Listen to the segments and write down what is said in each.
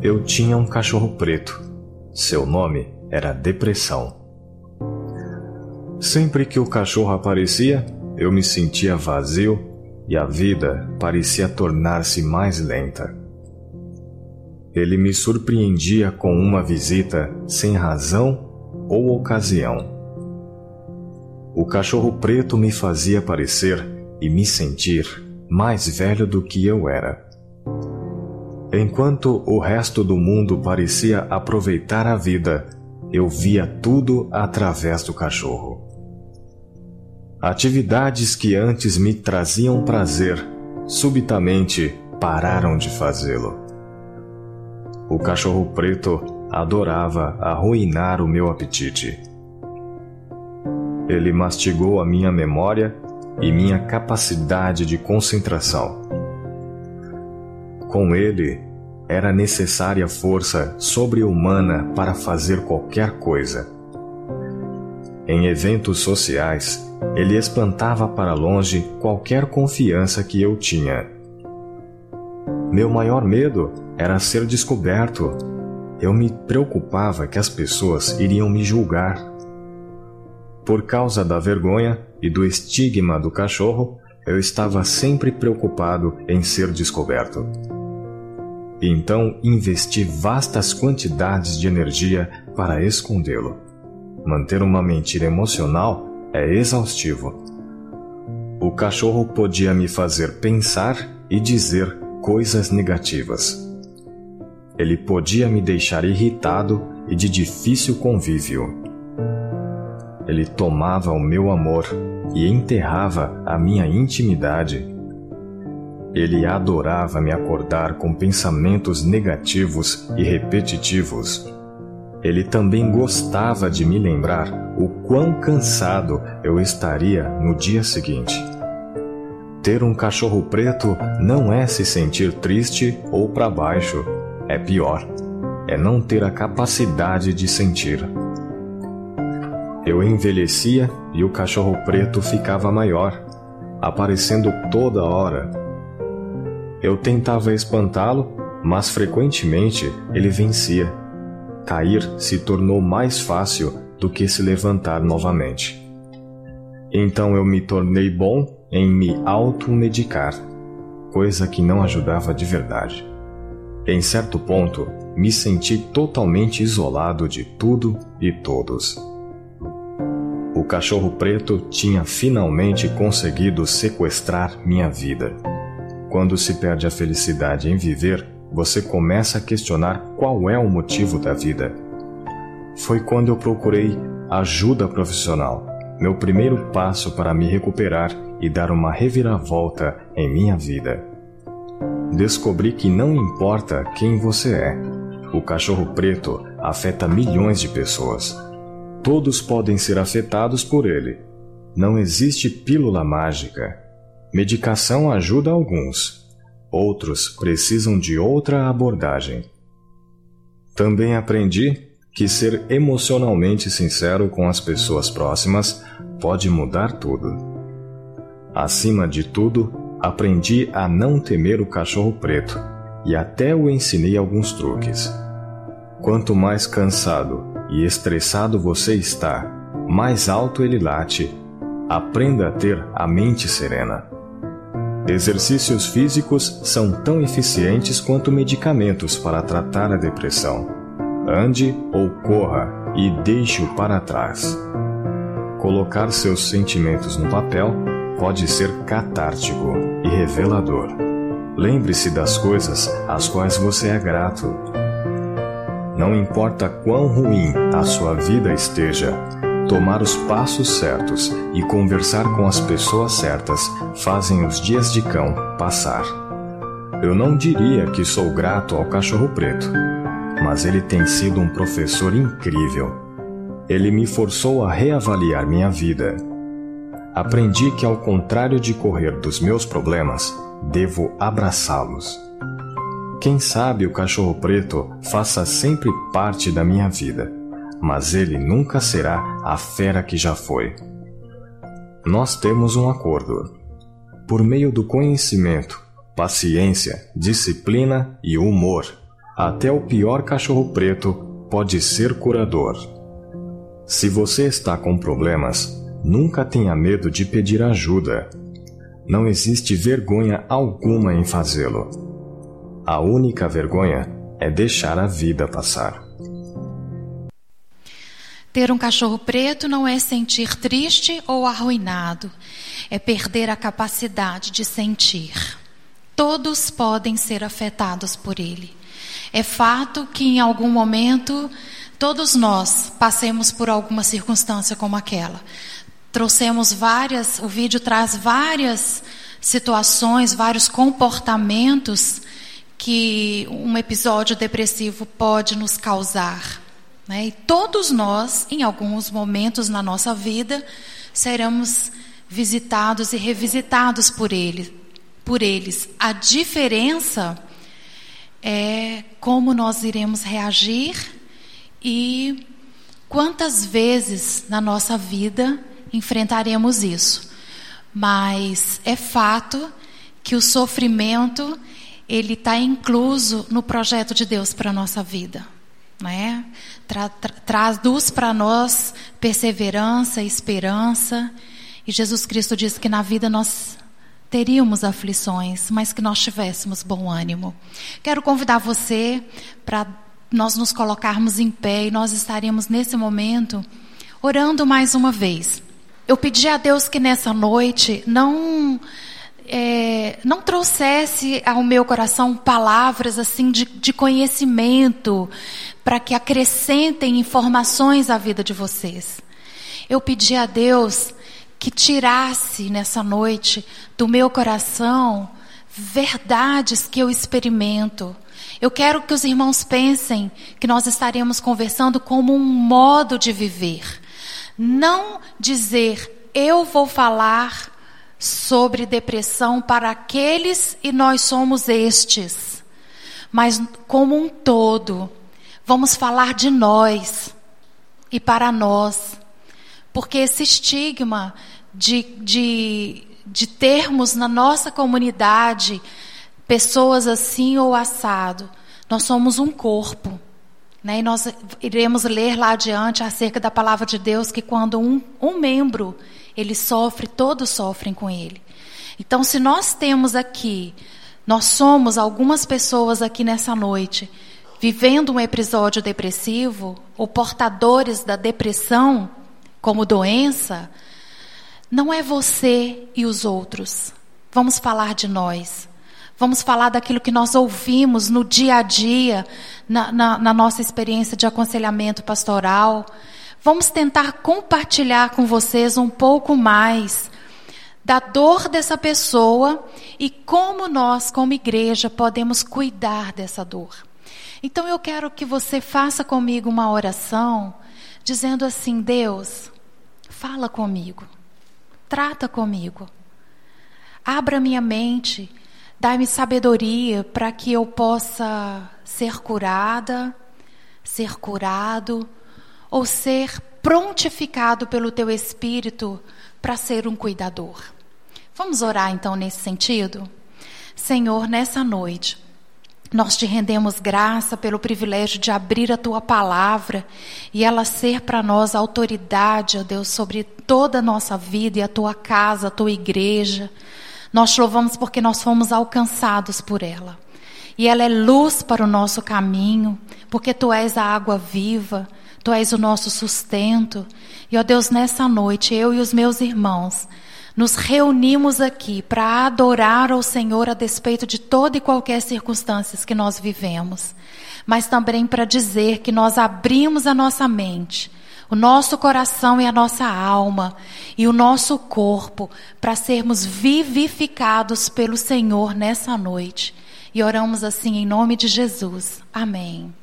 Eu tinha um cachorro preto. Seu nome era Depressão. Sempre que o cachorro aparecia, eu me sentia vazio e a vida parecia tornar-se mais lenta. Ele me surpreendia com uma visita sem razão ou ocasião. O cachorro preto me fazia parecer e me sentir mais velho do que eu era. Enquanto o resto do mundo parecia aproveitar a vida, eu via tudo através do cachorro. Atividades que antes me traziam prazer, subitamente pararam de fazê-lo. O cachorro preto adorava arruinar o meu apetite. Ele mastigou a minha memória e minha capacidade de concentração. Com ele, era necessária força sobre-humana para fazer qualquer coisa. Em eventos sociais, ele espantava para longe qualquer confiança que eu tinha. Meu maior medo era ser descoberto. Eu me preocupava que as pessoas iriam me julgar. Por causa da vergonha e do estigma do cachorro, eu estava sempre preocupado em ser descoberto. Então investi vastas quantidades de energia para escondê-lo. Manter uma mentira emocional é exaustivo. O cachorro podia me fazer pensar e dizer coisas negativas. Ele podia me deixar irritado e de difícil convívio. Ele tomava o meu amor e enterrava a minha intimidade ele adorava me acordar com pensamentos negativos e repetitivos. Ele também gostava de me lembrar o quão cansado eu estaria no dia seguinte. Ter um cachorro preto não é se sentir triste ou para baixo, é pior. É não ter a capacidade de sentir. Eu envelhecia e o cachorro preto ficava maior, aparecendo toda hora eu tentava espantá-lo, mas frequentemente ele vencia. Cair se tornou mais fácil do que se levantar novamente. Então eu me tornei bom em me automedicar, coisa que não ajudava de verdade. Em certo ponto, me senti totalmente isolado de tudo e todos. O cachorro preto tinha finalmente conseguido sequestrar minha vida. Quando se perde a felicidade em viver, você começa a questionar qual é o motivo da vida. Foi quando eu procurei ajuda profissional, meu primeiro passo para me recuperar e dar uma reviravolta em minha vida. Descobri que não importa quem você é, o cachorro preto afeta milhões de pessoas. Todos podem ser afetados por ele. Não existe pílula mágica Medicação ajuda alguns, outros precisam de outra abordagem. Também aprendi que ser emocionalmente sincero com as pessoas próximas pode mudar tudo. Acima de tudo, aprendi a não temer o cachorro preto e até o ensinei alguns truques. Quanto mais cansado e estressado você está, mais alto ele late. Aprenda a ter a mente serena. Exercícios físicos são tão eficientes quanto medicamentos para tratar a depressão. Ande ou corra e deixe-o para trás. Colocar seus sentimentos no papel pode ser catártico e revelador. Lembre-se das coisas às quais você é grato. Não importa quão ruim a sua vida esteja, Tomar os passos certos e conversar com as pessoas certas fazem os dias de cão passar. Eu não diria que sou grato ao cachorro preto, mas ele tem sido um professor incrível. Ele me forçou a reavaliar minha vida. Aprendi que, ao contrário de correr dos meus problemas, devo abraçá-los. Quem sabe o cachorro preto faça sempre parte da minha vida mas ele nunca será a fera que já foi. Nós temos um acordo. Por meio do conhecimento, paciência, disciplina e humor, Até o pior cachorro preto pode ser curador. Se você está com problemas, nunca tenha medo de pedir ajuda. Não existe vergonha alguma em fazê-lo. A única vergonha é deixar a vida passar. Ter um cachorro preto não é sentir triste ou arruinado, é perder a capacidade de sentir. Todos podem ser afetados por ele. É fato que em algum momento todos nós passemos por alguma circunstância como aquela. Trouxemos várias, o vídeo traz várias situações, vários comportamentos que um episódio depressivo pode nos causar. Né? E todos nós, em alguns momentos na nossa vida, seremos visitados e revisitados por ele, por eles. A diferença é como nós iremos reagir e quantas vezes na nossa vida enfrentaremos isso. Mas é fato que o sofrimento ele está incluso no projeto de Deus para a nossa vida. Né? Tra, tra, traduz para nós perseverança, esperança. E Jesus Cristo diz que na vida nós teríamos aflições, mas que nós tivéssemos bom ânimo. Quero convidar você para nós nos colocarmos em pé e nós estaremos nesse momento orando mais uma vez. Eu pedi a Deus que nessa noite não é, não trouxesse ao meu coração palavras assim de, de conhecimento para que acrescentem informações à vida de vocês. Eu pedi a Deus que tirasse nessa noite do meu coração verdades que eu experimento. Eu quero que os irmãos pensem que nós estaremos conversando como um modo de viver. Não dizer, eu vou falar sobre depressão para aqueles e nós somos estes, mas como um todo, vamos falar de nós e para nós, porque esse estigma de, de, de termos na nossa comunidade pessoas assim ou assado, nós somos um corpo. Né? E nós iremos ler lá adiante acerca da palavra de Deus que quando um, um membro ele sofre, todos sofrem com ele. Então, se nós temos aqui, nós somos algumas pessoas aqui nessa noite vivendo um episódio depressivo ou portadores da depressão como doença, não é você e os outros. Vamos falar de nós. Vamos falar daquilo que nós ouvimos no dia a dia, na, na, na nossa experiência de aconselhamento pastoral. Vamos tentar compartilhar com vocês um pouco mais da dor dessa pessoa e como nós, como igreja, podemos cuidar dessa dor. Então eu quero que você faça comigo uma oração, dizendo assim: Deus, fala comigo, trata comigo, abra minha mente, dá-me sabedoria para que eu possa ser curada, ser curado ou ser prontificado pelo teu espírito para ser um cuidador. Vamos orar então nesse sentido? Senhor, nessa noite, nós te rendemos graça pelo privilégio de abrir a tua palavra e ela ser para nós autoridade, ó Deus, sobre toda a nossa vida e a tua casa, a tua igreja. Nós te louvamos porque nós fomos alcançados por ela. E ela é luz para o nosso caminho, porque tu és a água viva. Tu és o nosso sustento. E, ó Deus, nessa noite, eu e os meus irmãos, nos reunimos aqui para adorar ao Senhor a despeito de toda e qualquer circunstância que nós vivemos, mas também para dizer que nós abrimos a nossa mente, o nosso coração e a nossa alma e o nosso corpo para sermos vivificados pelo Senhor nessa noite. E oramos assim em nome de Jesus. Amém.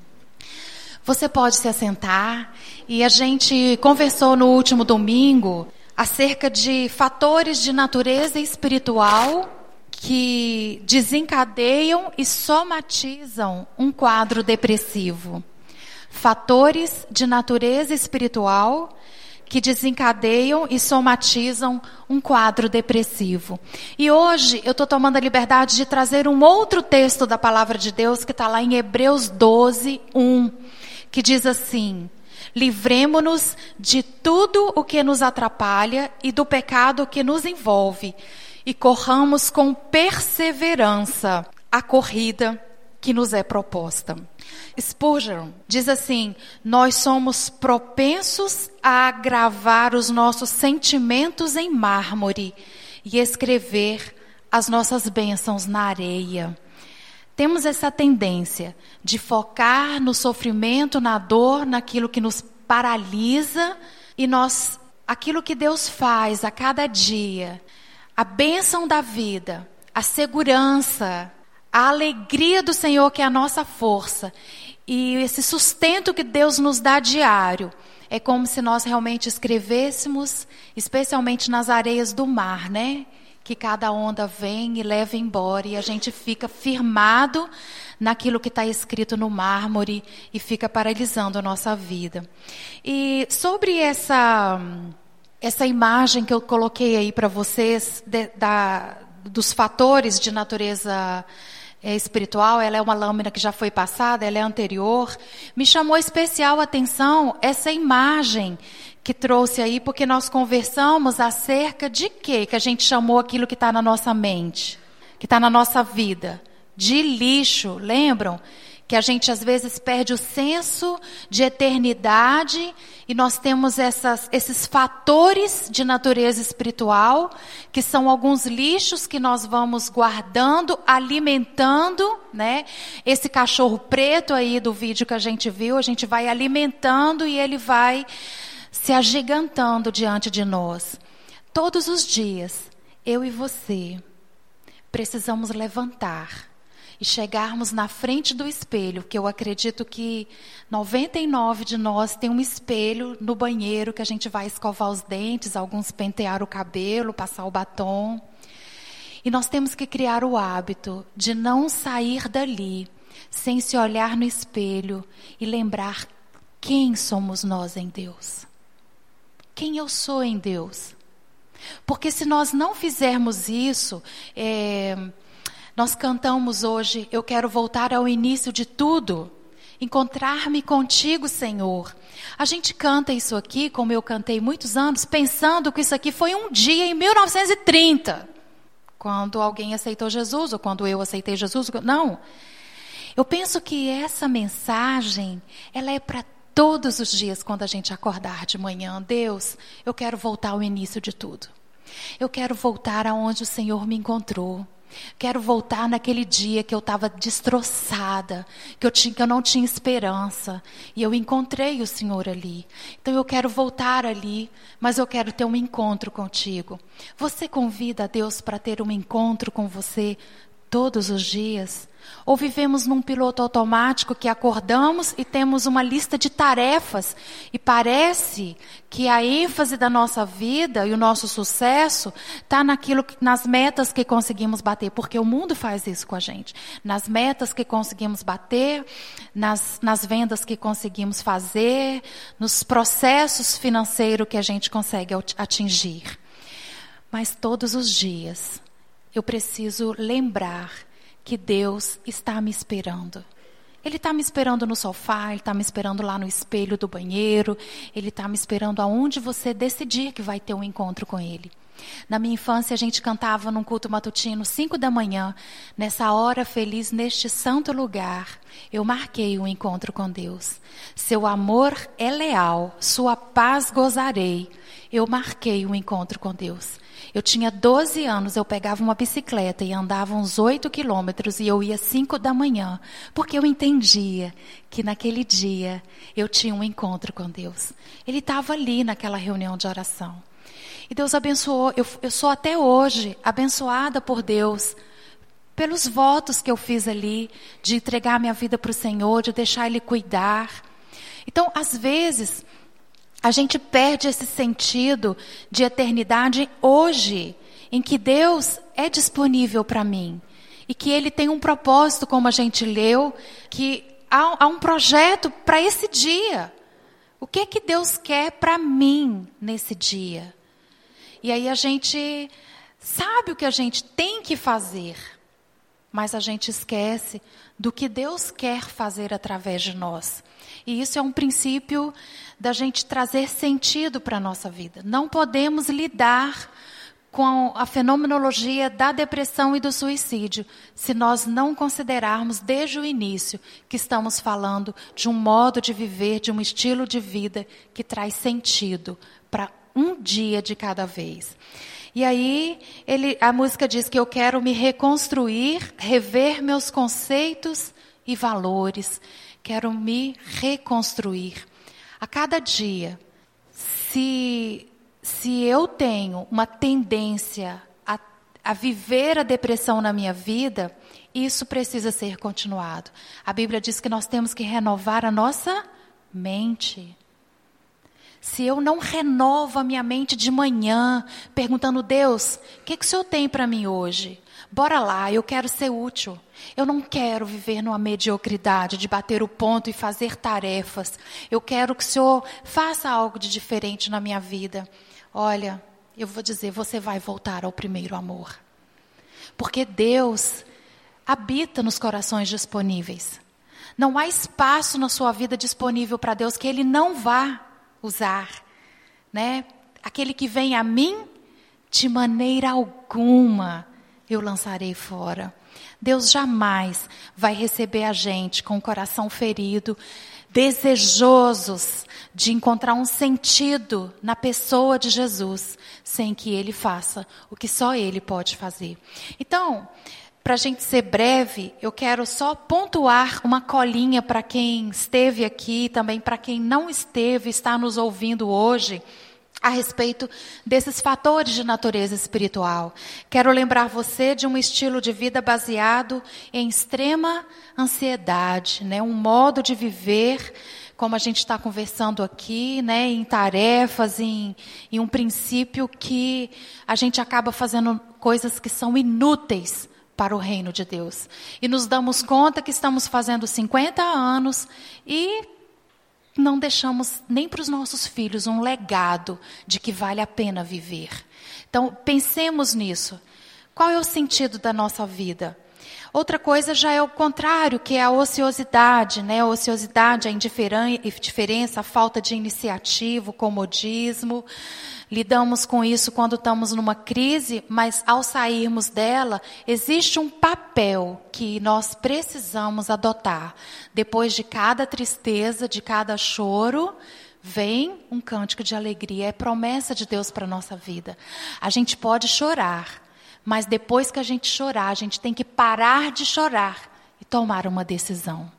Você pode se assentar e a gente conversou no último domingo acerca de fatores de natureza espiritual que desencadeiam e somatizam um quadro depressivo. Fatores de natureza espiritual que desencadeiam e somatizam um quadro depressivo. E hoje eu estou tomando a liberdade de trazer um outro texto da palavra de Deus que está lá em Hebreus 12, 1, que diz assim: Livremo-nos de tudo o que nos atrapalha e do pecado que nos envolve, e corramos com perseverança a corrida que nos é proposta. Spurgeon diz assim: Nós somos propensos a gravar os nossos sentimentos em mármore e escrever as nossas bênçãos na areia. Temos essa tendência de focar no sofrimento, na dor, naquilo que nos paralisa e nós aquilo que Deus faz a cada dia, a bênção da vida, a segurança, a alegria do Senhor que é a nossa força e esse sustento que Deus nos dá diário. É como se nós realmente escrevêssemos, especialmente nas areias do mar, né? Que cada onda vem e leva embora e a gente fica firmado naquilo que está escrito no mármore e fica paralisando a nossa vida. E sobre essa essa imagem que eu coloquei aí para vocês de, da, dos fatores de natureza é, espiritual, ela é uma lâmina que já foi passada, ela é anterior. Me chamou especial atenção essa imagem que trouxe aí, porque nós conversamos acerca de quê? Que a gente chamou aquilo que está na nossa mente, que está na nossa vida. De lixo, lembram? Que a gente às vezes perde o senso de eternidade e nós temos essas, esses fatores de natureza espiritual, que são alguns lixos que nós vamos guardando, alimentando, né? Esse cachorro preto aí do vídeo que a gente viu, a gente vai alimentando e ele vai se agigantando diante de nós. Todos os dias, eu e você precisamos levantar e chegarmos na frente do espelho, que eu acredito que 99 de nós tem um espelho no banheiro que a gente vai escovar os dentes, alguns pentear o cabelo, passar o batom. E nós temos que criar o hábito de não sair dali sem se olhar no espelho e lembrar quem somos nós em Deus quem eu sou em Deus. Porque se nós não fizermos isso, é, nós cantamos hoje, eu quero voltar ao início de tudo, encontrar-me contigo, Senhor. A gente canta isso aqui, como eu cantei muitos anos, pensando que isso aqui foi um dia em 1930, quando alguém aceitou Jesus, ou quando eu aceitei Jesus. Não. Eu penso que essa mensagem, ela é para Todos os dias, quando a gente acordar de manhã, Deus, eu quero voltar ao início de tudo. Eu quero voltar aonde o Senhor me encontrou. Quero voltar naquele dia que eu estava destroçada, que eu, tinha, que eu não tinha esperança. E eu encontrei o Senhor ali. Então eu quero voltar ali, mas eu quero ter um encontro contigo. Você convida a Deus para ter um encontro com você todos os dias? Ou vivemos num piloto automático que acordamos e temos uma lista de tarefas e parece que a ênfase da nossa vida e o nosso sucesso está naquilo, nas metas que conseguimos bater, porque o mundo faz isso com a gente. Nas metas que conseguimos bater, nas, nas vendas que conseguimos fazer, nos processos financeiros que a gente consegue atingir. Mas todos os dias eu preciso lembrar que Deus está me esperando. Ele está me esperando no sofá, ele está me esperando lá no espelho do banheiro, ele está me esperando aonde você decidir que vai ter um encontro com ele. Na minha infância, a gente cantava num culto matutino, cinco da manhã, nessa hora feliz, neste santo lugar, eu marquei um encontro com Deus. Seu amor é leal, sua paz gozarei. Eu marquei um encontro com Deus. Eu tinha 12 anos, eu pegava uma bicicleta e andava uns 8 quilômetros e eu ia 5 da manhã, porque eu entendia que naquele dia eu tinha um encontro com Deus. Ele estava ali naquela reunião de oração. E Deus abençoou, eu, eu sou até hoje abençoada por Deus pelos votos que eu fiz ali, de entregar minha vida para o Senhor, de deixar Ele cuidar. Então, às vezes, a gente perde esse sentido de eternidade hoje, em que Deus é disponível para mim e que Ele tem um propósito, como a gente leu, que há, há um projeto para esse dia. O que que Deus quer para mim nesse dia? E aí a gente sabe o que a gente tem que fazer, mas a gente esquece do que Deus quer fazer através de nós. E isso é um princípio da gente trazer sentido para a nossa vida. Não podemos lidar com a fenomenologia da depressão e do suicídio, se nós não considerarmos desde o início que estamos falando de um modo de viver, de um estilo de vida que traz sentido para um dia de cada vez. E aí ele, a música diz que eu quero me reconstruir, rever meus conceitos e valores, quero me reconstruir. A cada dia, se se eu tenho uma tendência a, a viver a depressão na minha vida, isso precisa ser continuado. A Bíblia diz que nós temos que renovar a nossa mente. Se eu não renovo a minha mente de manhã, perguntando, Deus, o que, que o Senhor tem para mim hoje? Bora lá, eu quero ser útil. Eu não quero viver numa mediocridade de bater o ponto e fazer tarefas. Eu quero que o Senhor faça algo de diferente na minha vida. Olha, eu vou dizer, você vai voltar ao primeiro amor. Porque Deus habita nos corações disponíveis. Não há espaço na sua vida disponível para Deus que Ele não vá usar. Né? Aquele que vem a mim, de maneira alguma eu lançarei fora. Deus jamais vai receber a gente com o coração ferido, desejosos de encontrar um sentido na pessoa de Jesus, sem que ele faça o que só ele pode fazer. Então, para a gente ser breve, eu quero só pontuar uma colinha para quem esteve aqui, também para quem não esteve, está nos ouvindo hoje a respeito desses fatores de natureza espiritual. Quero lembrar você de um estilo de vida baseado em extrema ansiedade, né? um modo de viver, como a gente está conversando aqui, né? em tarefas, em, em um princípio que a gente acaba fazendo coisas que são inúteis para o reino de Deus. E nos damos conta que estamos fazendo 50 anos e não deixamos nem para os nossos filhos um legado de que vale a pena viver. Então, pensemos nisso. Qual é o sentido da nossa vida? Outra coisa já é o contrário, que é a ociosidade, né? A ociosidade, a indiferença, a falta de iniciativa, o comodismo. Lidamos com isso quando estamos numa crise, mas ao sairmos dela, existe um papel que nós precisamos adotar. Depois de cada tristeza, de cada choro, vem um cântico de alegria, é promessa de Deus para a nossa vida. A gente pode chorar, mas depois que a gente chorar, a gente tem que parar de chorar e tomar uma decisão.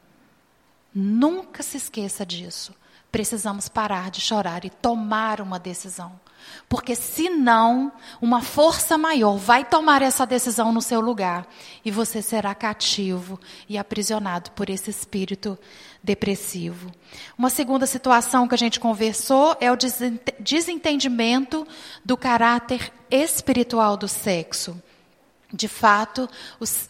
Nunca se esqueça disso. Precisamos parar de chorar e tomar uma decisão. Porque senão, uma força maior vai tomar essa decisão no seu lugar e você será cativo e aprisionado por esse espírito depressivo. Uma segunda situação que a gente conversou é o desentendimento do caráter espiritual do sexo. De fato,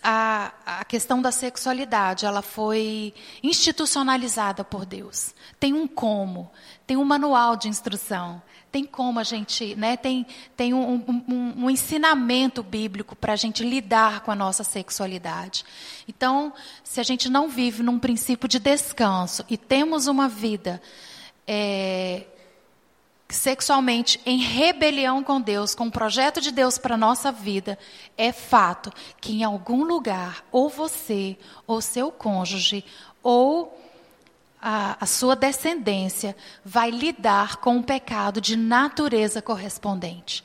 a, a, questão da sexualidade, ela foi institucionalizada por Deus. Tem um como, tem um manual de instrução, tem como a gente, né, tem, tem um, um, um ensinamento bíblico para a gente lidar com a nossa sexualidade. Então, se a gente não vive num princípio de descanso e temos uma vida é, sexualmente em rebelião com Deus, com o projeto de Deus para a nossa vida, é fato que em algum lugar, ou você, ou seu cônjuge, ou a, a sua descendência vai lidar com o pecado de natureza correspondente.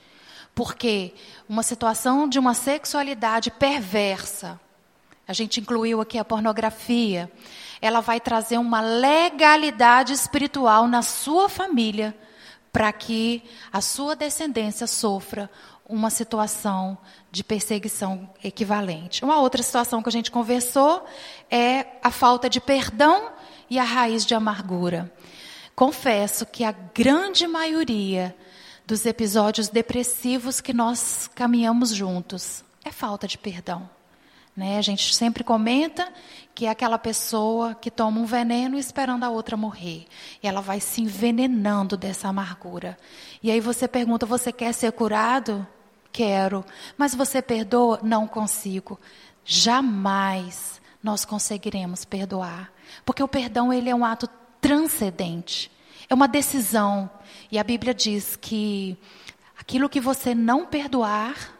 Porque uma situação de uma sexualidade perversa, a gente incluiu aqui a pornografia, ela vai trazer uma legalidade espiritual na sua família para que a sua descendência sofra uma situação de perseguição equivalente. Uma outra situação que a gente conversou é a falta de perdão e a raiz de amargura. Confesso que a grande maioria dos episódios depressivos que nós caminhamos juntos é falta de perdão. Né? A gente sempre comenta que é aquela pessoa que toma um veneno esperando a outra morrer. E ela vai se envenenando dessa amargura. E aí você pergunta: você quer ser curado? Quero. Mas você perdoa? Não consigo. Jamais nós conseguiremos perdoar. Porque o perdão ele é um ato transcendente. É uma decisão. E a Bíblia diz que aquilo que você não perdoar,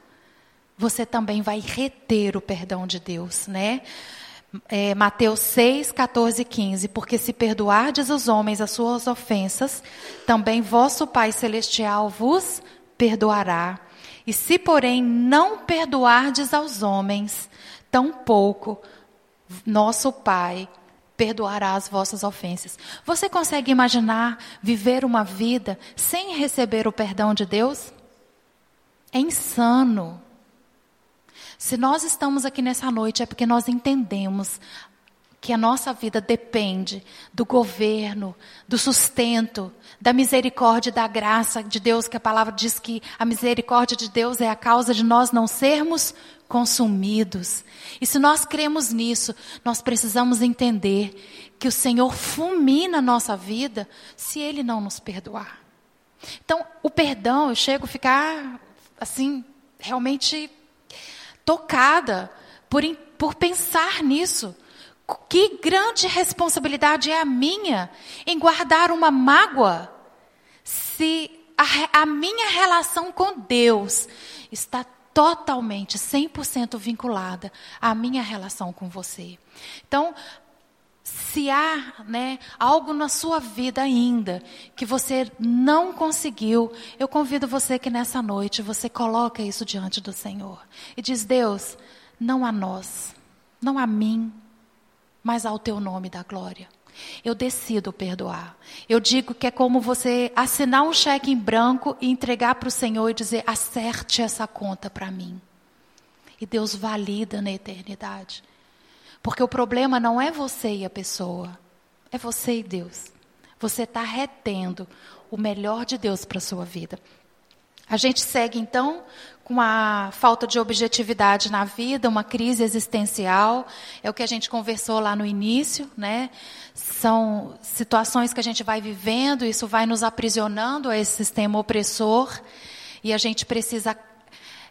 você também vai reter o perdão de Deus, né? É, Mateus 6, 14 e 15. Porque se perdoardes os homens as suas ofensas, também vosso Pai Celestial vos perdoará. E se, porém, não perdoardes aos homens, tampouco nosso Pai perdoará as vossas ofensas. Você consegue imaginar viver uma vida sem receber o perdão de Deus? É insano. Se nós estamos aqui nessa noite é porque nós entendemos que a nossa vida depende do governo, do sustento, da misericórdia e da graça de Deus, que a palavra diz que a misericórdia de Deus é a causa de nós não sermos consumidos. E se nós cremos nisso, nós precisamos entender que o Senhor fulmina a nossa vida se Ele não nos perdoar. Então, o perdão, eu chego a ficar assim, realmente tocada por, por pensar nisso. Que grande responsabilidade é a minha em guardar uma mágoa se a, a minha relação com Deus está totalmente, 100% vinculada à minha relação com você. Então, se há né, algo na sua vida ainda que você não conseguiu, eu convido você que nessa noite você coloca isso diante do Senhor e diz: Deus, não a nós, não a mim, mas ao teu nome da glória. Eu decido perdoar. Eu digo que é como você assinar um cheque em branco e entregar para o Senhor e dizer: acerte essa conta para mim. E Deus valida na eternidade. Porque o problema não é você e a pessoa, é você e Deus. Você está retendo o melhor de Deus para a sua vida. A gente segue então com a falta de objetividade na vida, uma crise existencial, é o que a gente conversou lá no início, né? São situações que a gente vai vivendo, isso vai nos aprisionando a esse sistema opressor, e a gente precisa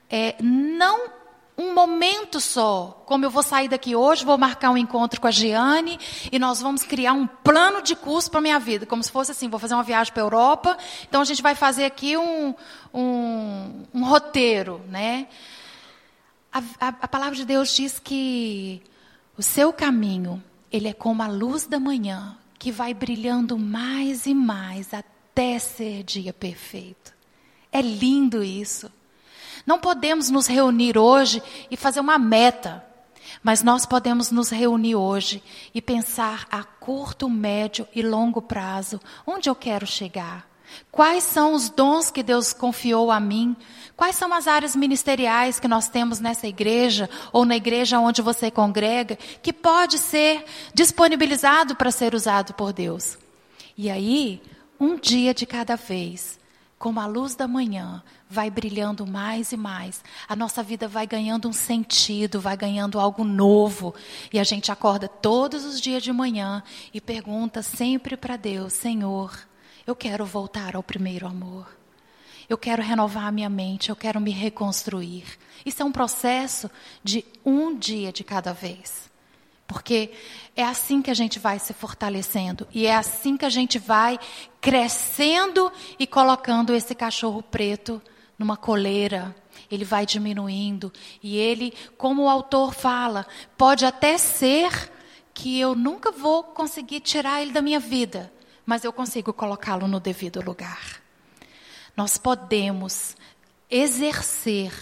é, não um momento só. Como eu vou sair daqui hoje, vou marcar um encontro com a Giane e nós vamos criar um plano de curso para minha vida, como se fosse assim, vou fazer uma viagem para a Europa, então a gente vai fazer aqui um, um, um roteiro, né? A, a, a palavra de Deus diz que o seu caminho, ele é como a luz da manhã, que vai brilhando mais e mais até ser dia perfeito. É lindo isso. Não podemos nos reunir hoje e fazer uma meta, mas nós podemos nos reunir hoje e pensar a curto, médio e longo prazo onde eu quero chegar. Quais são os dons que Deus confiou a mim? Quais são as áreas ministeriais que nós temos nessa igreja ou na igreja onde você congrega que pode ser disponibilizado para ser usado por Deus? E aí, um dia de cada vez, como a luz da manhã vai brilhando mais e mais, a nossa vida vai ganhando um sentido, vai ganhando algo novo. E a gente acorda todos os dias de manhã e pergunta sempre para Deus: Senhor, eu quero voltar ao primeiro amor. Eu quero renovar a minha mente, eu quero me reconstruir. Isso é um processo de um dia de cada vez. Porque é assim que a gente vai se fortalecendo e é assim que a gente vai crescendo e colocando esse cachorro preto numa coleira. Ele vai diminuindo e ele, como o autor fala, pode até ser que eu nunca vou conseguir tirar ele da minha vida, mas eu consigo colocá-lo no devido lugar. Nós podemos exercer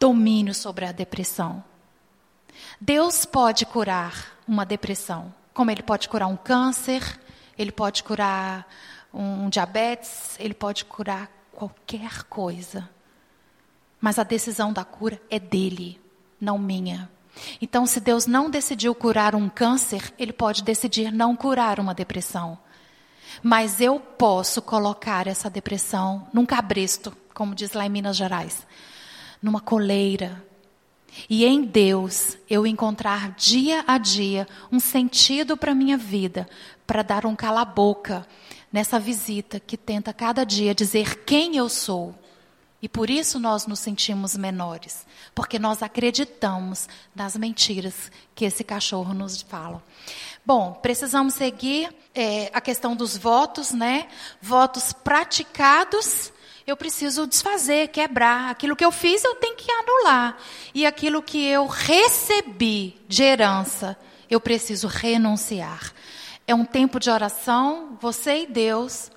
domínio sobre a depressão. Deus pode curar uma depressão, como Ele pode curar um câncer, Ele pode curar um diabetes, Ele pode curar qualquer coisa. Mas a decisão da cura é dele, não minha. Então, se Deus não decidiu curar um câncer, Ele pode decidir não curar uma depressão. Mas eu posso colocar essa depressão num cabresto, como diz lá em Minas Gerais, numa coleira, e em Deus eu encontrar dia a dia um sentido para minha vida, para dar um cala-boca nessa visita que tenta cada dia dizer quem eu sou. E por isso nós nos sentimos menores, porque nós acreditamos nas mentiras que esse cachorro nos fala. Bom, precisamos seguir é, a questão dos votos, né? Votos praticados eu preciso desfazer, quebrar. Aquilo que eu fiz, eu tenho que anular. E aquilo que eu recebi de herança, eu preciso renunciar. É um tempo de oração, você e Deus,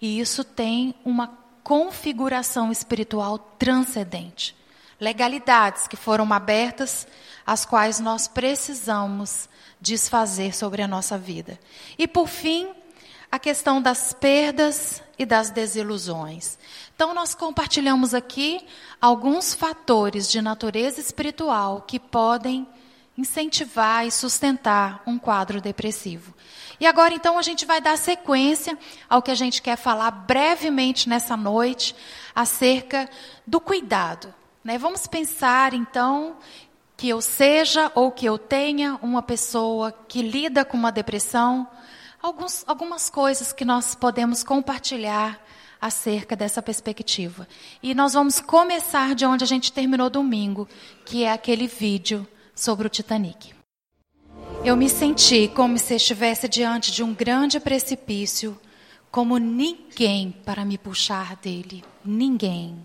e isso tem uma configuração espiritual transcendente. Legalidades que foram abertas, as quais nós precisamos desfazer sobre a nossa vida. E por fim, a questão das perdas e das desilusões. Então, nós compartilhamos aqui alguns fatores de natureza espiritual que podem incentivar e sustentar um quadro depressivo. E agora, então, a gente vai dar sequência ao que a gente quer falar brevemente nessa noite acerca do cuidado. Né? Vamos pensar, então, que eu seja ou que eu tenha uma pessoa que lida com uma depressão, alguns, algumas coisas que nós podemos compartilhar acerca dessa perspectiva. E nós vamos começar de onde a gente terminou domingo, que é aquele vídeo sobre o Titanic. Eu me senti como se estivesse diante de um grande precipício, como ninguém para me puxar dele. Ninguém.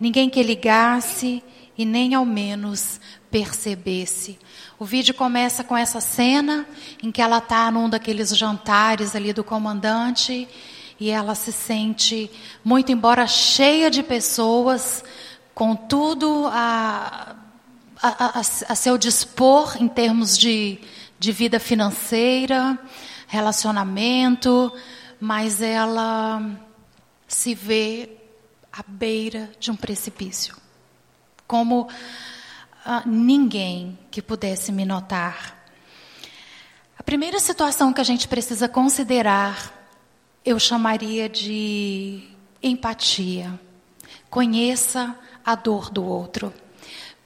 Ninguém que ligasse e nem ao menos percebesse. O vídeo começa com essa cena em que ela está num daqueles jantares ali do comandante e ela se sente, muito embora cheia de pessoas, com tudo a, a, a, a seu dispor em termos de, de vida financeira, relacionamento, mas ela se vê à beira de um precipício. Como ah, ninguém que pudesse me notar. A primeira situação que a gente precisa considerar eu chamaria de empatia. Conheça a dor do outro.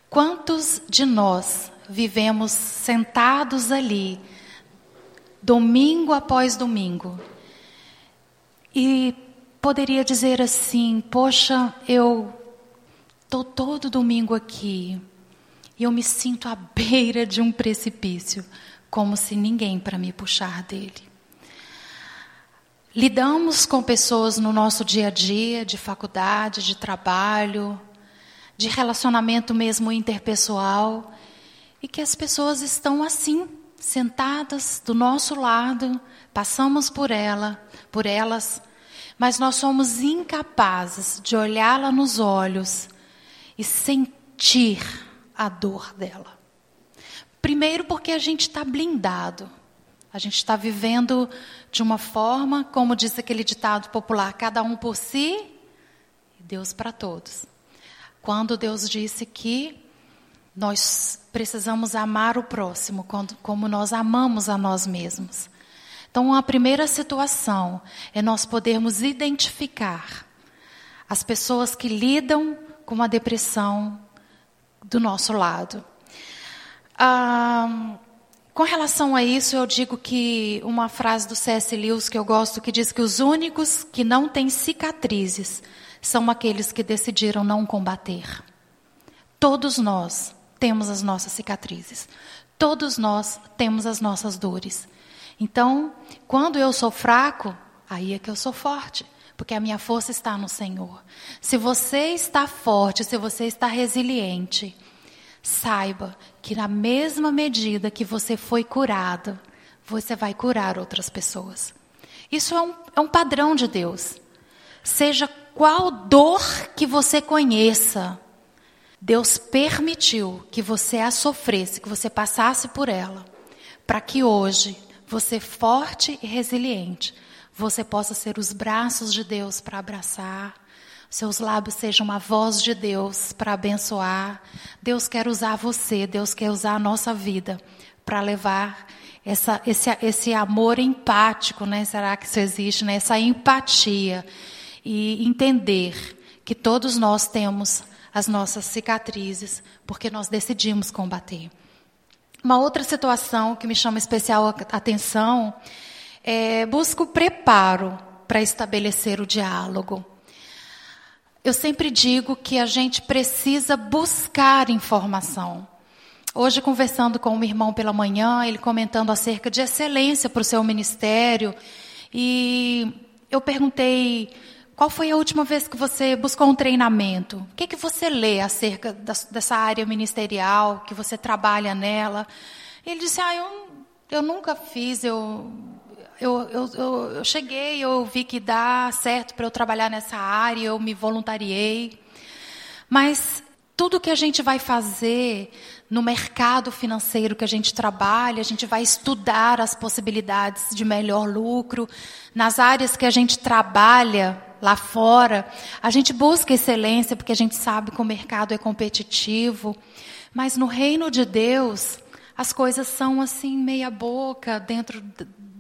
Quantos de nós vivemos sentados ali, domingo após domingo, e poderia dizer assim: Poxa, eu estou todo domingo aqui e eu me sinto à beira de um precipício, como se ninguém para me puxar dele. Lidamos com pessoas no nosso dia a dia, de faculdade, de trabalho, de relacionamento mesmo interpessoal, e que as pessoas estão assim, sentadas do nosso lado, passamos por ela, por elas, mas nós somos incapazes de olhá-la nos olhos e sentir a dor dela. Primeiro porque a gente está blindado. A gente está vivendo de uma forma, como diz aquele ditado popular, cada um por si e Deus para todos. Quando Deus disse que nós precisamos amar o próximo como nós amamos a nós mesmos. Então, a primeira situação é nós podermos identificar as pessoas que lidam com a depressão do nosso lado. Ah, com relação a isso, eu digo que uma frase do C.S. Lewis que eu gosto, que diz que os únicos que não têm cicatrizes são aqueles que decidiram não combater. Todos nós temos as nossas cicatrizes. Todos nós temos as nossas dores. Então, quando eu sou fraco, aí é que eu sou forte, porque a minha força está no Senhor. Se você está forte, se você está resiliente, saiba que na mesma medida que você foi curado, você vai curar outras pessoas. Isso é um, é um padrão de Deus. Seja qual dor que você conheça, Deus permitiu que você a sofresse, que você passasse por ela, para que hoje, você forte e resiliente, você possa ser os braços de Deus para abraçar, seus lábios sejam uma voz de Deus para abençoar. Deus quer usar você, Deus quer usar a nossa vida para levar essa, esse, esse amor empático, né? Será que isso existe, né? Essa empatia e entender que todos nós temos as nossas cicatrizes, porque nós decidimos combater. Uma outra situação que me chama especial atenção é busco preparo para estabelecer o diálogo. Eu sempre digo que a gente precisa buscar informação. Hoje, conversando com um irmão pela manhã, ele comentando acerca de excelência para o seu ministério, e eu perguntei qual foi a última vez que você buscou um treinamento? O que, que você lê acerca dessa área ministerial, que você trabalha nela? Ele disse: Ah, eu, eu nunca fiz, eu, eu, eu, eu, eu cheguei, eu vi que dá certo para eu trabalhar nessa área, eu me voluntariei. Mas tudo que a gente vai fazer no mercado financeiro que a gente trabalha, a gente vai estudar as possibilidades de melhor lucro. Nas áreas que a gente trabalha lá fora, a gente busca excelência porque a gente sabe que o mercado é competitivo. Mas no reino de Deus, as coisas são assim, meia boca, dentro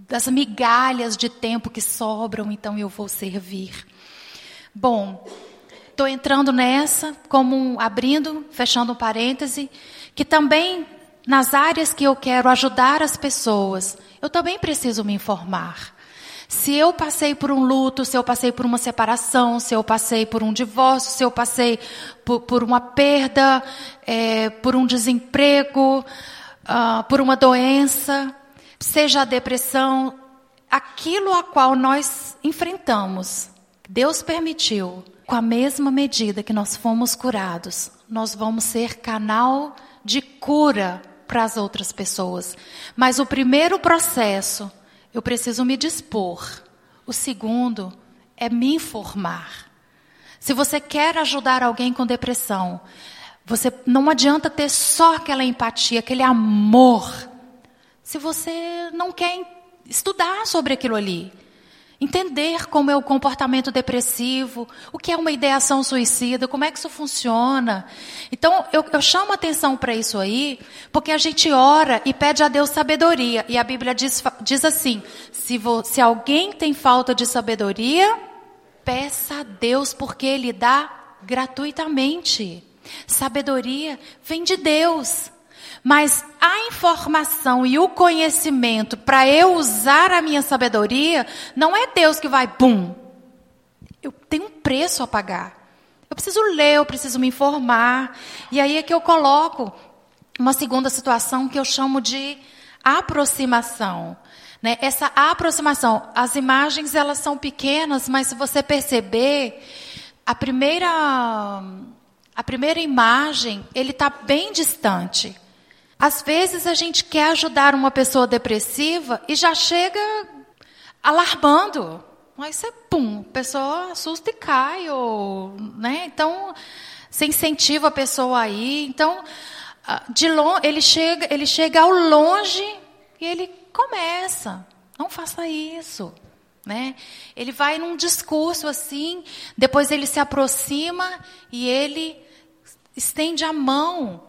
das migalhas de tempo que sobram, então eu vou servir. Bom, estou entrando nessa, como um, abrindo, fechando um parêntese, que também nas áreas que eu quero ajudar as pessoas, eu também preciso me informar. Se eu passei por um luto, se eu passei por uma separação, se eu passei por um divórcio, se eu passei por, por uma perda, é, por um desemprego, uh, por uma doença, seja a depressão, aquilo a qual nós enfrentamos, Deus permitiu, com a mesma medida que nós fomos curados, nós vamos ser canal de cura para as outras pessoas. Mas o primeiro processo, eu preciso me dispor. O segundo é me informar. Se você quer ajudar alguém com depressão, você não adianta ter só aquela empatia, aquele amor, se você não quer estudar sobre aquilo ali. Entender como é o comportamento depressivo, o que é uma ideação suicida, como é que isso funciona. Então, eu, eu chamo atenção para isso aí, porque a gente ora e pede a Deus sabedoria. E a Bíblia diz, diz assim: se, vo, se alguém tem falta de sabedoria, peça a Deus, porque Ele dá gratuitamente. Sabedoria vem de Deus. Mas a informação e o conhecimento para eu usar a minha sabedoria, não é Deus que vai, pum. Eu tenho um preço a pagar. Eu preciso ler, eu preciso me informar. E aí é que eu coloco uma segunda situação que eu chamo de aproximação. Né? Essa aproximação, as imagens elas são pequenas, mas se você perceber, a primeira, a primeira imagem, ele está bem distante. Às vezes a gente quer ajudar uma pessoa depressiva e já chega alarmando. Mas você, pum, a pessoa assusta e cai. Ou, né? Então, você incentiva a pessoa aí. Então, ah, de longe, ele, chega, ele chega ao longe e ele começa. Não faça isso. Né? Ele vai num discurso assim, depois ele se aproxima e ele estende a mão.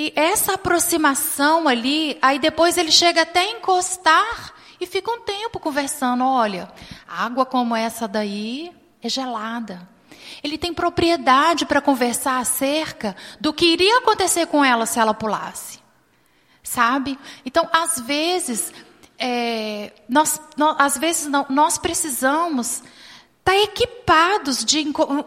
E essa aproximação ali, aí depois ele chega até encostar e fica um tempo conversando. Olha, água como essa daí é gelada. Ele tem propriedade para conversar acerca do que iria acontecer com ela se ela pulasse. Sabe? Então, às vezes, é, nós, nós, às vezes não, nós precisamos estar tá equipados de,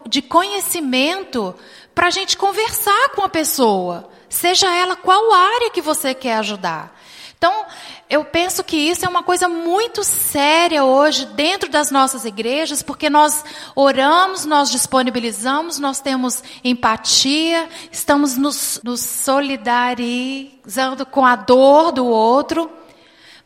de conhecimento para a gente conversar com a pessoa seja ela qual área que você quer ajudar. Então, eu penso que isso é uma coisa muito séria hoje dentro das nossas igrejas, porque nós oramos, nós disponibilizamos, nós temos empatia, estamos nos, nos solidarizando com a dor do outro,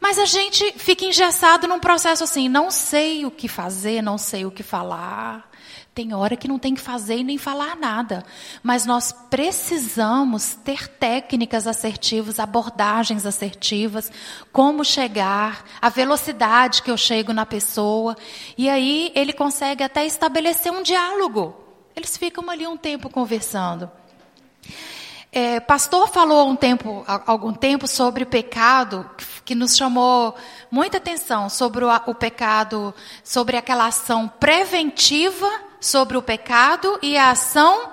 mas a gente fica engessado num processo assim, não sei o que fazer, não sei o que falar. Tem hora que não tem que fazer e nem falar nada. Mas nós precisamos ter técnicas assertivas, abordagens assertivas, como chegar, a velocidade que eu chego na pessoa. E aí ele consegue até estabelecer um diálogo. Eles ficam ali um tempo conversando. É, pastor falou um tempo, algum tempo sobre pecado, que nos chamou muita atenção sobre o, o pecado, sobre aquela ação preventiva sobre o pecado e a ação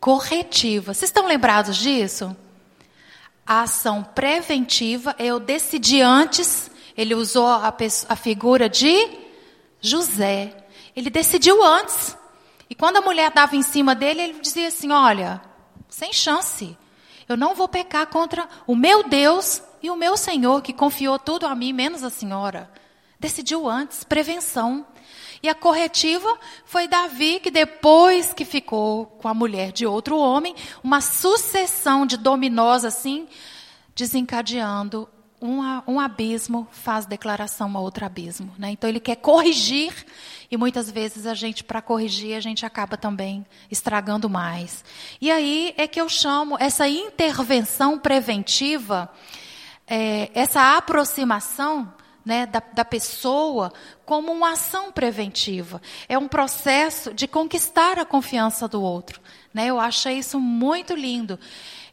corretiva. Vocês estão lembrados disso? A ação preventiva, eu decidi antes, ele usou a, a figura de José. Ele decidiu antes. E quando a mulher dava em cima dele, ele dizia assim: Olha, sem chance. Eu não vou pecar contra o meu Deus e o meu Senhor, que confiou tudo a mim, menos a senhora. Decidiu antes, prevenção. E a corretiva foi Davi, que depois que ficou com a mulher de outro homem, uma sucessão de dominós assim, desencadeando um, um abismo faz declaração a outro abismo. Né? Então ele quer corrigir e muitas vezes a gente, para corrigir, a gente acaba também estragando mais. E aí é que eu chamo essa intervenção preventiva, é, essa aproximação né, da, da pessoa como uma ação preventiva. É um processo de conquistar a confiança do outro. Né? Eu achei isso muito lindo.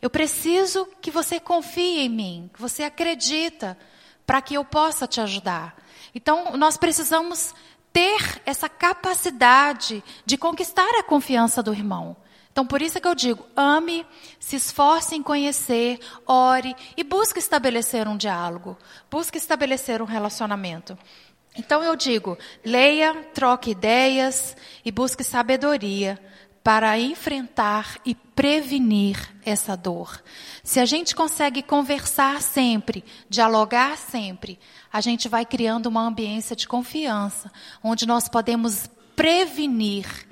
Eu preciso que você confie em mim, que você acredita, para que eu possa te ajudar. Então, nós precisamos ter essa capacidade de conquistar a confiança do irmão. Então, por isso é que eu digo: ame, se esforce em conhecer, ore e busque estabelecer um diálogo, busque estabelecer um relacionamento. Então, eu digo: leia, troque ideias e busque sabedoria para enfrentar e prevenir essa dor. Se a gente consegue conversar sempre, dialogar sempre, a gente vai criando uma ambiência de confiança, onde nós podemos prevenir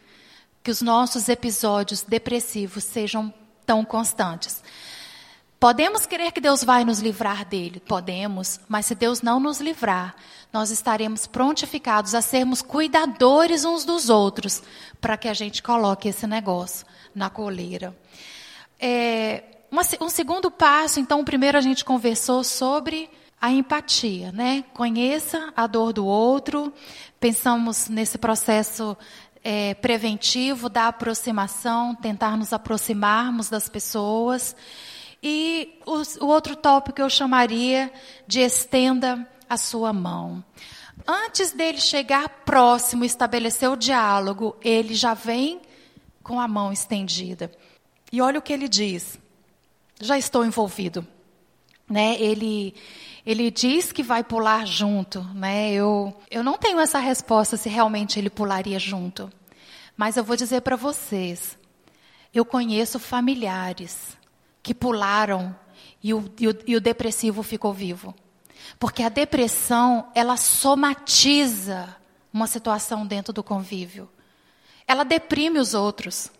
que os nossos episódios depressivos sejam tão constantes. Podemos crer que Deus vai nos livrar dele? Podemos, mas se Deus não nos livrar, nós estaremos prontificados a sermos cuidadores uns dos outros, para que a gente coloque esse negócio na coleira. É, uma, um segundo passo, então, primeiro a gente conversou sobre a empatia, né? Conheça a dor do outro. Pensamos nesse processo é, preventivo da aproximação, tentar nos aproximarmos das pessoas. E o, o outro tópico eu chamaria de estenda a sua mão. Antes dele chegar próximo, estabelecer o diálogo, ele já vem com a mão estendida. E olha o que ele diz. Já estou envolvido. Né? Ele, ele diz que vai pular junto. Né? Eu, eu não tenho essa resposta se realmente ele pularia junto. Mas eu vou dizer para vocês. Eu conheço familiares que pularam e o, e, o, e o depressivo ficou vivo. Porque a depressão, ela somatiza uma situação dentro do convívio. Ela deprime os outros.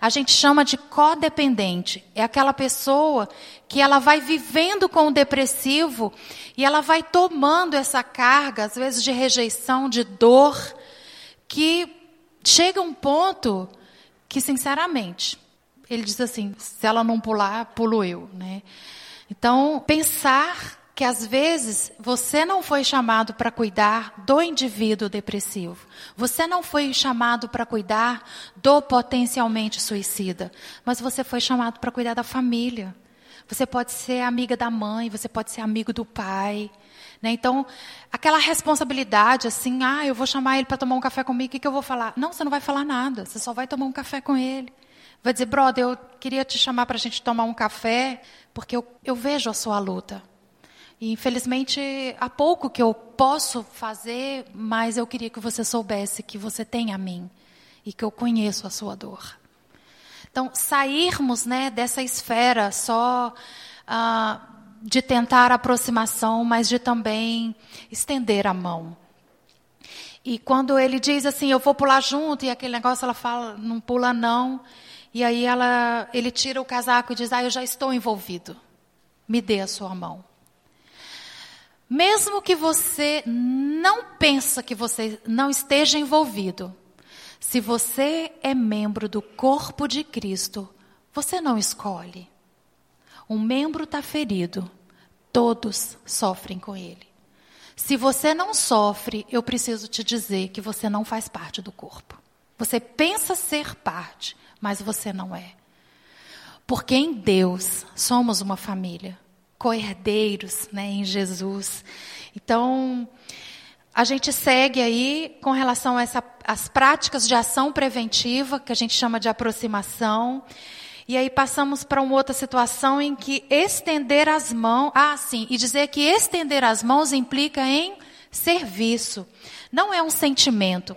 A gente chama de codependente. É aquela pessoa que ela vai vivendo com o depressivo e ela vai tomando essa carga, às vezes de rejeição, de dor, que chega um ponto que, sinceramente, ele diz assim: se ela não pular, pulo eu. Né? Então, pensar que às vezes você não foi chamado para cuidar do indivíduo depressivo. Você não foi chamado para cuidar do potencialmente suicida, mas você foi chamado para cuidar da família. Você pode ser amiga da mãe, você pode ser amigo do pai. Né? Então, aquela responsabilidade assim, ah, eu vou chamar ele para tomar um café comigo, o que, que eu vou falar? Não, você não vai falar nada, você só vai tomar um café com ele. Vai dizer, brother, eu queria te chamar para a gente tomar um café, porque eu, eu vejo a sua luta. E infelizmente há pouco que eu posso fazer, mas eu queria que você soubesse que você tem a mim e que eu conheço a sua dor. Então, sairmos né, dessa esfera só ah, de tentar aproximação, mas de também estender a mão. E quando ele diz assim, eu vou pular junto, e aquele negócio ela fala, não pula não. E aí ela, ele tira o casaco e diz, ah, eu já estou envolvido. Me dê a sua mão. Mesmo que você não pensa que você não esteja envolvido, se você é membro do corpo de Cristo, você não escolhe. Um membro está ferido, todos sofrem com ele. Se você não sofre, eu preciso te dizer que você não faz parte do corpo. Você pensa ser parte, mas você não é. Porque em Deus somos uma família, coerdeiros né, em Jesus. Então, a gente segue aí com relação a essa, as práticas de ação preventiva, que a gente chama de aproximação. E aí passamos para uma outra situação em que estender as mãos. Ah, sim, e dizer que estender as mãos implica em serviço. Não é um sentimento.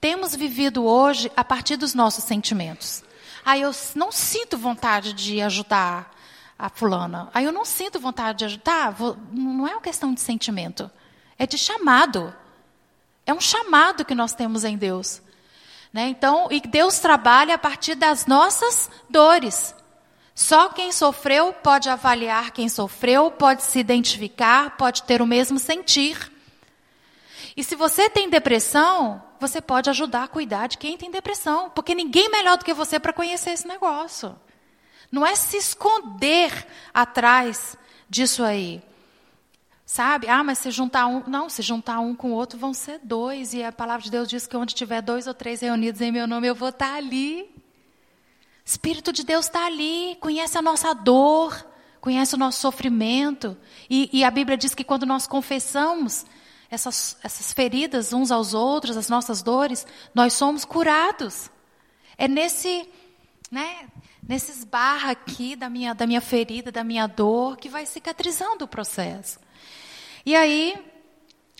Temos vivido hoje a partir dos nossos sentimentos. Aí eu não sinto vontade de ajudar a fulana. Aí eu não sinto vontade de ajudar. Não é uma questão de sentimento. É de chamado. É um chamado que nós temos em Deus. Né? Então, e Deus trabalha a partir das nossas dores. Só quem sofreu pode avaliar quem sofreu, pode se identificar, pode ter o mesmo sentir. E se você tem depressão, você pode ajudar a cuidar de quem tem depressão, porque ninguém melhor do que você para conhecer esse negócio. Não é se esconder atrás disso aí. Sabe? Ah, mas se juntar um. Não, se juntar um com o outro vão ser dois. E a palavra de Deus diz que onde tiver dois ou três reunidos em meu nome, eu vou estar ali. Espírito de Deus está ali, conhece a nossa dor, conhece o nosso sofrimento. E, e a Bíblia diz que quando nós confessamos essas, essas feridas uns aos outros, as nossas dores, nós somos curados. É nesse, né, nesses barra aqui da minha, da minha ferida, da minha dor, que vai cicatrizando o processo. E aí,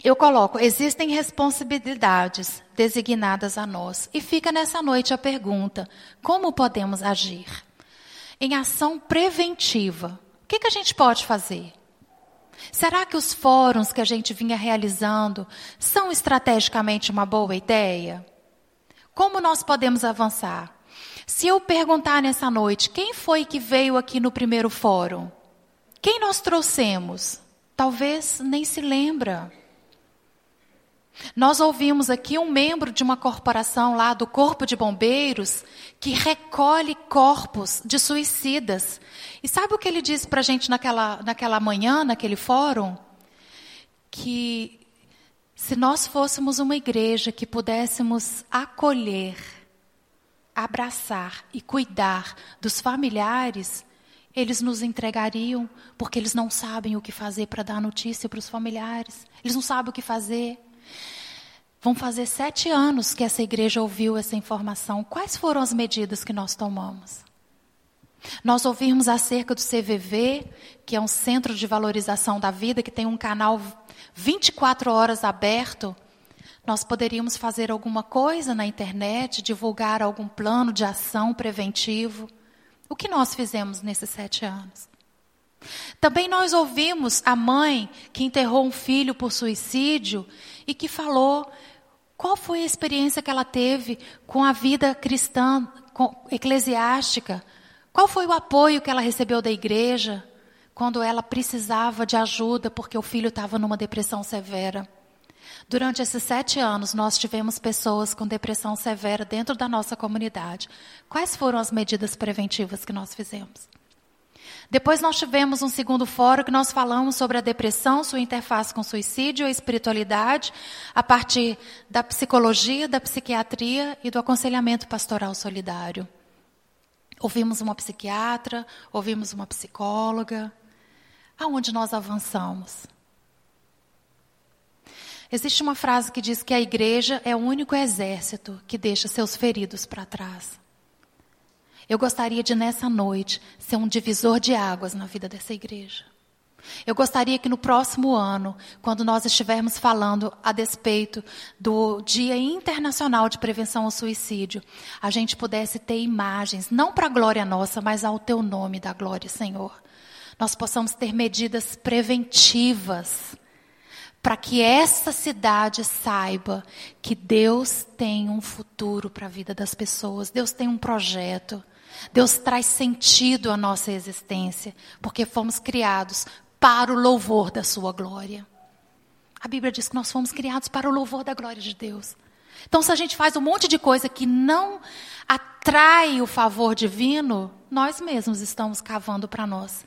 eu coloco, existem responsabilidades designadas a nós. E fica nessa noite a pergunta: como podemos agir? Em ação preventiva, o que, que a gente pode fazer? Será que os fóruns que a gente vinha realizando são estrategicamente uma boa ideia? Como nós podemos avançar? Se eu perguntar nessa noite, quem foi que veio aqui no primeiro fórum? Quem nós trouxemos? Talvez nem se lembra. Nós ouvimos aqui um membro de uma corporação lá do Corpo de Bombeiros que recolhe corpos de suicidas. E sabe o que ele disse para a gente naquela, naquela manhã, naquele fórum? Que se nós fôssemos uma igreja que pudéssemos acolher, abraçar e cuidar dos familiares, eles nos entregariam, porque eles não sabem o que fazer para dar notícia para os familiares. Eles não sabem o que fazer. Vão fazer sete anos que essa igreja ouviu essa informação. Quais foram as medidas que nós tomamos? Nós ouvimos acerca do CVV, que é um centro de valorização da vida, que tem um canal 24 horas aberto. Nós poderíamos fazer alguma coisa na internet, divulgar algum plano de ação preventivo. O que nós fizemos nesses sete anos? Também nós ouvimos a mãe que enterrou um filho por suicídio e que falou qual foi a experiência que ela teve com a vida cristã, eclesiástica. Qual foi o apoio que ela recebeu da igreja quando ela precisava de ajuda porque o filho estava numa depressão severa? Durante esses sete anos, nós tivemos pessoas com depressão severa dentro da nossa comunidade. Quais foram as medidas preventivas que nós fizemos? Depois nós tivemos um segundo fórum que nós falamos sobre a depressão, sua interface com suicídio, a espiritualidade, a partir da psicologia, da psiquiatria e do aconselhamento pastoral solidário. Ouvimos uma psiquiatra, ouvimos uma psicóloga. Aonde nós avançamos? Existe uma frase que diz que a igreja é o único exército que deixa seus feridos para trás. Eu gostaria de, nessa noite, ser um divisor de águas na vida dessa igreja. Eu gostaria que no próximo ano, quando nós estivermos falando a despeito do Dia Internacional de Prevenção ao Suicídio, a gente pudesse ter imagens, não para a glória nossa, mas ao teu nome da glória, Senhor. Nós possamos ter medidas preventivas para que essa cidade saiba que Deus tem um futuro para a vida das pessoas, Deus tem um projeto. Deus traz sentido à nossa existência, porque fomos criados para o louvor da Sua glória. A Bíblia diz que nós fomos criados para o louvor da glória de Deus. Então, se a gente faz um monte de coisa que não atrai o favor divino, nós mesmos estamos cavando para nós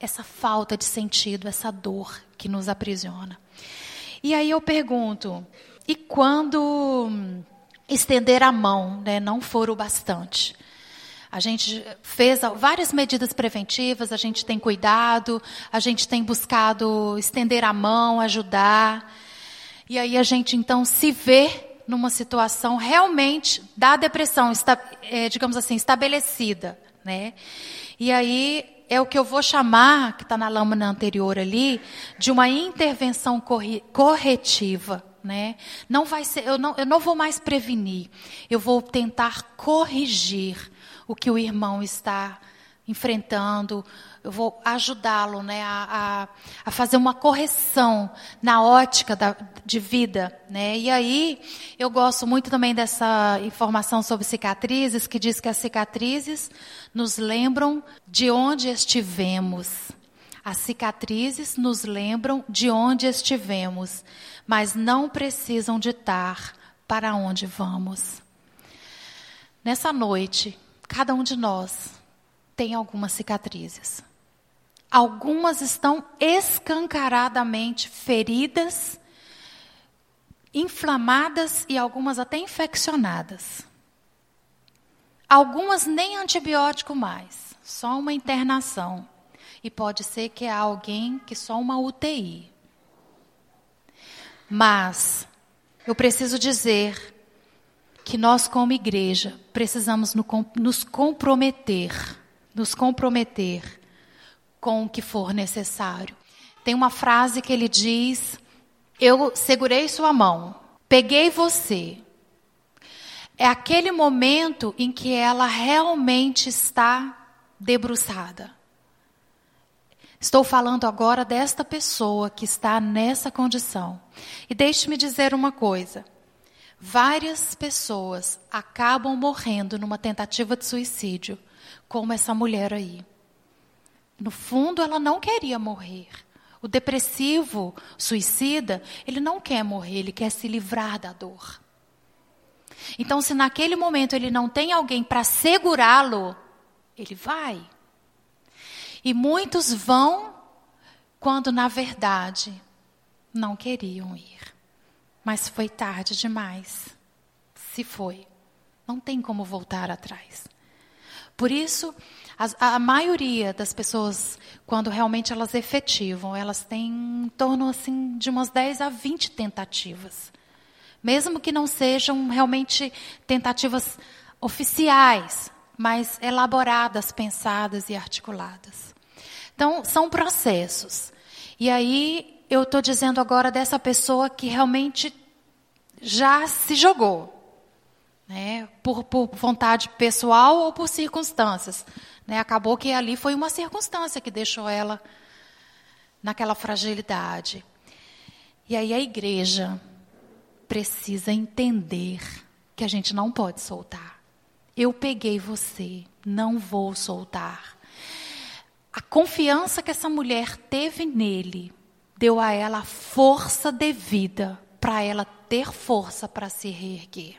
essa falta de sentido, essa dor que nos aprisiona. E aí eu pergunto: e quando estender a mão né, não for o bastante? A gente fez várias medidas preventivas, a gente tem cuidado, a gente tem buscado estender a mão, ajudar. E aí a gente então se vê numa situação realmente da depressão, é, digamos assim, estabelecida, né? E aí é o que eu vou chamar, que está na lâmina anterior ali, de uma intervenção corretiva. Né? Não vai ser, eu não, eu não vou mais prevenir, eu vou tentar corrigir o que o irmão está enfrentando, eu vou ajudá-lo né, a, a, a, fazer uma correção na ótica da, de vida. Né? E aí, eu gosto muito também dessa informação sobre cicatrizes, que diz que as cicatrizes nos lembram de onde estivemos. As cicatrizes nos lembram de onde estivemos, mas não precisam ditar para onde vamos. Nessa noite, cada um de nós tem algumas cicatrizes. Algumas estão escancaradamente feridas, inflamadas e algumas até infeccionadas. Algumas nem antibiótico mais, só uma internação. E pode ser que há alguém que só uma UTI. Mas eu preciso dizer que nós, como igreja, precisamos nos comprometer nos comprometer com o que for necessário. Tem uma frase que ele diz: Eu segurei sua mão, peguei você. É aquele momento em que ela realmente está debruçada. Estou falando agora desta pessoa que está nessa condição. E deixe-me dizer uma coisa. Várias pessoas acabam morrendo numa tentativa de suicídio como essa mulher aí. No fundo, ela não queria morrer. O depressivo, suicida, ele não quer morrer, ele quer se livrar da dor. Então, se naquele momento ele não tem alguém para segurá-lo, ele vai. E muitos vão quando, na verdade, não queriam ir. Mas foi tarde demais. Se foi. Não tem como voltar atrás. Por isso, a, a, maioria das pessoas, quando realmente elas efetivam, elas têm em torno assim, de umas 10 a 20 tentativas. Mesmo que não sejam realmente tentativas oficiais, mas elaboradas, pensadas e articuladas. Então, são processos. E aí, eu estou dizendo agora dessa pessoa que realmente já se jogou né, por, por, vontade pessoal ou por circunstâncias. Né? Acabou que ali foi uma circunstância que deixou ela naquela fragilidade. E aí a igreja precisa entender que a gente não pode soltar. Eu peguei você, não vou soltar. A confiança que essa mulher teve nele deu a ela a força devida para ela ter força para se reerguer.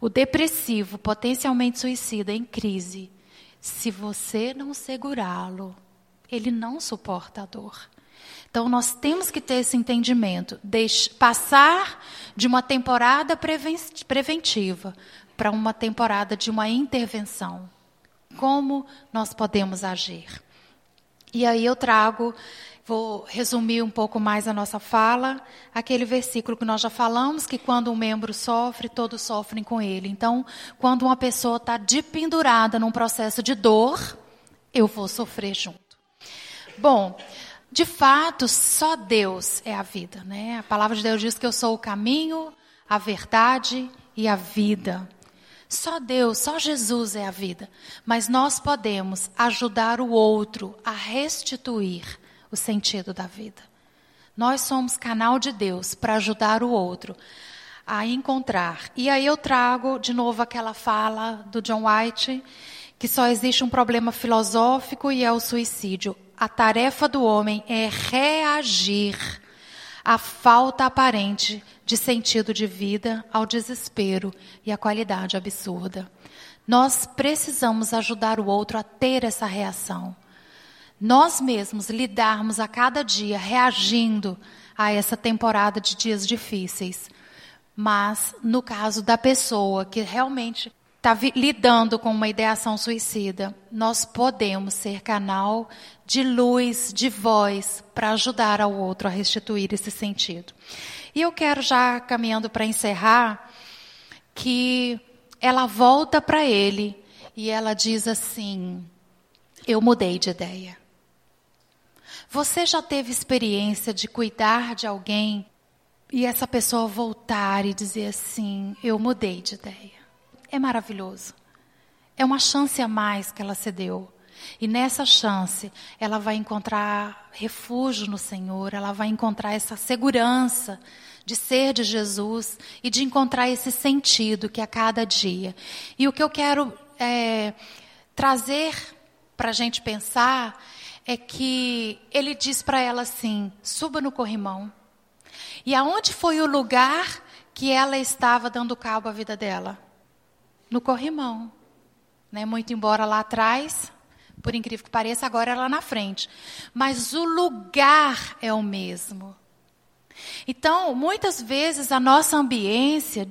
O depressivo, potencialmente suicida, em crise, se você não segurá-lo, ele não suporta a dor. Então, nós temos que ter esse entendimento, passar de uma temporada preventiva para uma temporada de uma intervenção. Como nós podemos agir? E aí eu trago Vou resumir um pouco mais a nossa fala, aquele versículo que nós já falamos, que quando um membro sofre, todos sofrem com ele. Então, quando uma pessoa está dependurada num processo de dor, eu vou sofrer junto. Bom, de fato, só Deus é a vida, né? A palavra de Deus diz que eu sou o caminho, a verdade e a vida. Só Deus, só Jesus é a vida. Mas nós podemos ajudar o outro a restituir o sentido da vida. Nós somos canal de Deus para ajudar o outro a encontrar. E aí eu trago de novo aquela fala do John White, que só existe um problema filosófico e é o suicídio. A tarefa do homem é reagir à falta aparente de sentido de vida, ao desespero e à qualidade absurda. Nós precisamos ajudar o outro a ter essa reação nós mesmos lidarmos a cada dia reagindo a essa temporada de dias difíceis. Mas no caso da pessoa que realmente está lidando com uma ideação suicida, nós podemos ser canal de luz, de voz, para ajudar ao outro a restituir esse sentido. E eu quero já caminhando para encerrar que ela volta para ele e ela diz assim: Eu mudei de ideia. Você já teve experiência de cuidar de alguém e essa pessoa voltar e dizer assim: Eu mudei de ideia? É maravilhoso. É uma chance a mais que ela se deu. E nessa chance, ela vai encontrar refúgio no Senhor, ela vai encontrar essa segurança de ser de Jesus e de encontrar esse sentido que é a cada dia. E o que eu quero é, trazer para a gente pensar é que ele diz para ela assim: suba no corrimão. E aonde foi o lugar que ela estava dando cabo à vida dela? No corrimão. Né? Muito embora lá atrás, por incrível que pareça, agora ela na frente. Mas o lugar é o mesmo. Então, muitas vezes a nossa ambiência,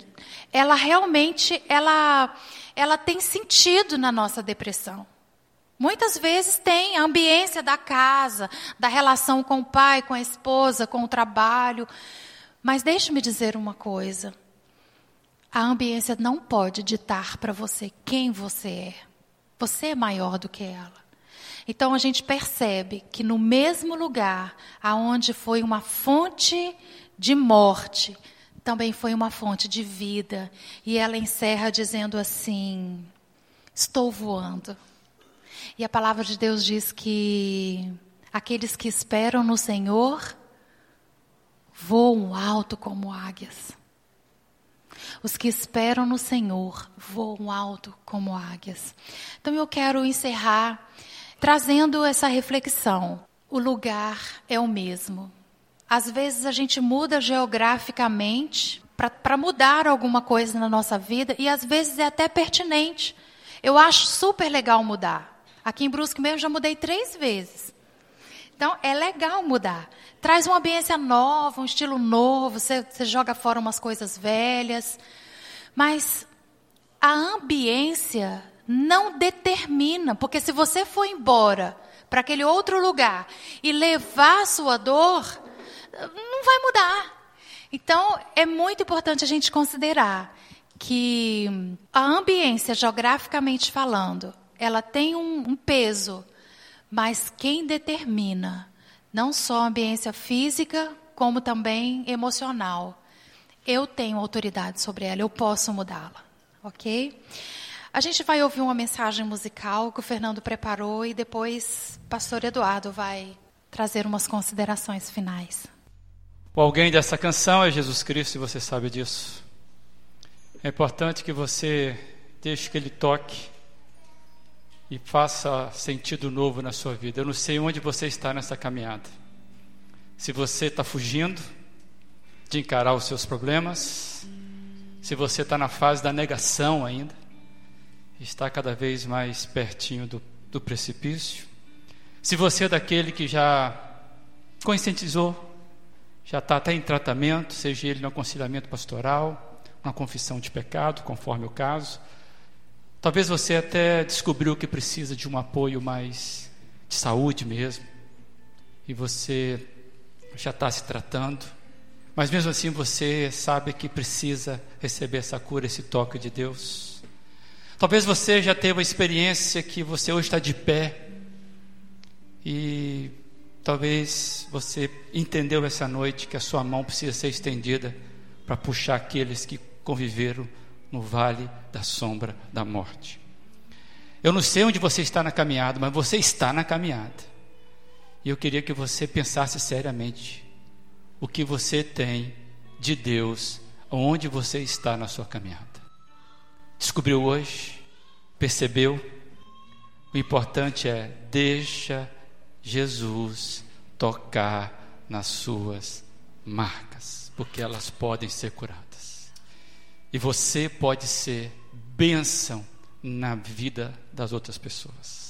ela realmente, ela, ela tem sentido na nossa depressão. Muitas vezes tem a ambiência da casa, da relação com o pai, com a esposa, com o trabalho. Mas deixe-me dizer uma coisa. A ambiência não pode ditar para você quem você é. Você é maior do que ela. Então a gente percebe que no mesmo lugar aonde foi uma fonte de morte, também foi uma fonte de vida. E ela encerra dizendo assim: Estou voando. E a palavra de Deus diz que aqueles que esperam no Senhor voam alto como águias. Os que esperam no Senhor voam alto como águias. Então eu quero encerrar trazendo essa reflexão. O lugar é o mesmo. Às vezes a gente muda geograficamente para mudar alguma coisa na nossa vida e às vezes é até pertinente. Eu acho super legal mudar. Aqui em Brusque mesmo já mudei três vezes. Então é legal mudar. Traz uma ambiência nova, um estilo novo, você, você joga fora umas coisas velhas. Mas a ambiência não determina, porque se você for embora para aquele outro lugar e levar a sua dor, não vai mudar. Então, é muito importante a gente considerar que a ambiência, geograficamente falando, ela tem um, um peso, mas quem determina não só a ambiência física, como também emocional, eu tenho autoridade sobre ela, eu posso mudá-la, ok? A gente vai ouvir uma mensagem musical que o Fernando preparou e depois o pastor Eduardo vai trazer umas considerações finais. O alguém dessa canção é Jesus Cristo e você sabe disso. É importante que você deixe que ele toque e faça sentido novo na sua vida. Eu não sei onde você está nessa caminhada. Se você está fugindo de encarar os seus problemas, se você está na fase da negação ainda, está cada vez mais pertinho do, do precipício. Se você é daquele que já conscientizou, já está até em tratamento, seja ele no aconselhamento pastoral, uma confissão de pecado, conforme o caso. Talvez você até descobriu que precisa de um apoio mais de saúde mesmo, e você já está se tratando, mas mesmo assim você sabe que precisa receber essa cura, esse toque de Deus. Talvez você já teve a experiência que você hoje está de pé e talvez você entendeu essa noite que a sua mão precisa ser estendida para puxar aqueles que conviveram no vale da sombra da morte. Eu não sei onde você está na caminhada, mas você está na caminhada. E eu queria que você pensasse seriamente o que você tem de Deus, onde você está na sua caminhada. Descobriu hoje? Percebeu? O importante é deixa Jesus tocar nas suas marcas, porque elas podem ser curadas. E você pode ser bênção na vida das outras pessoas.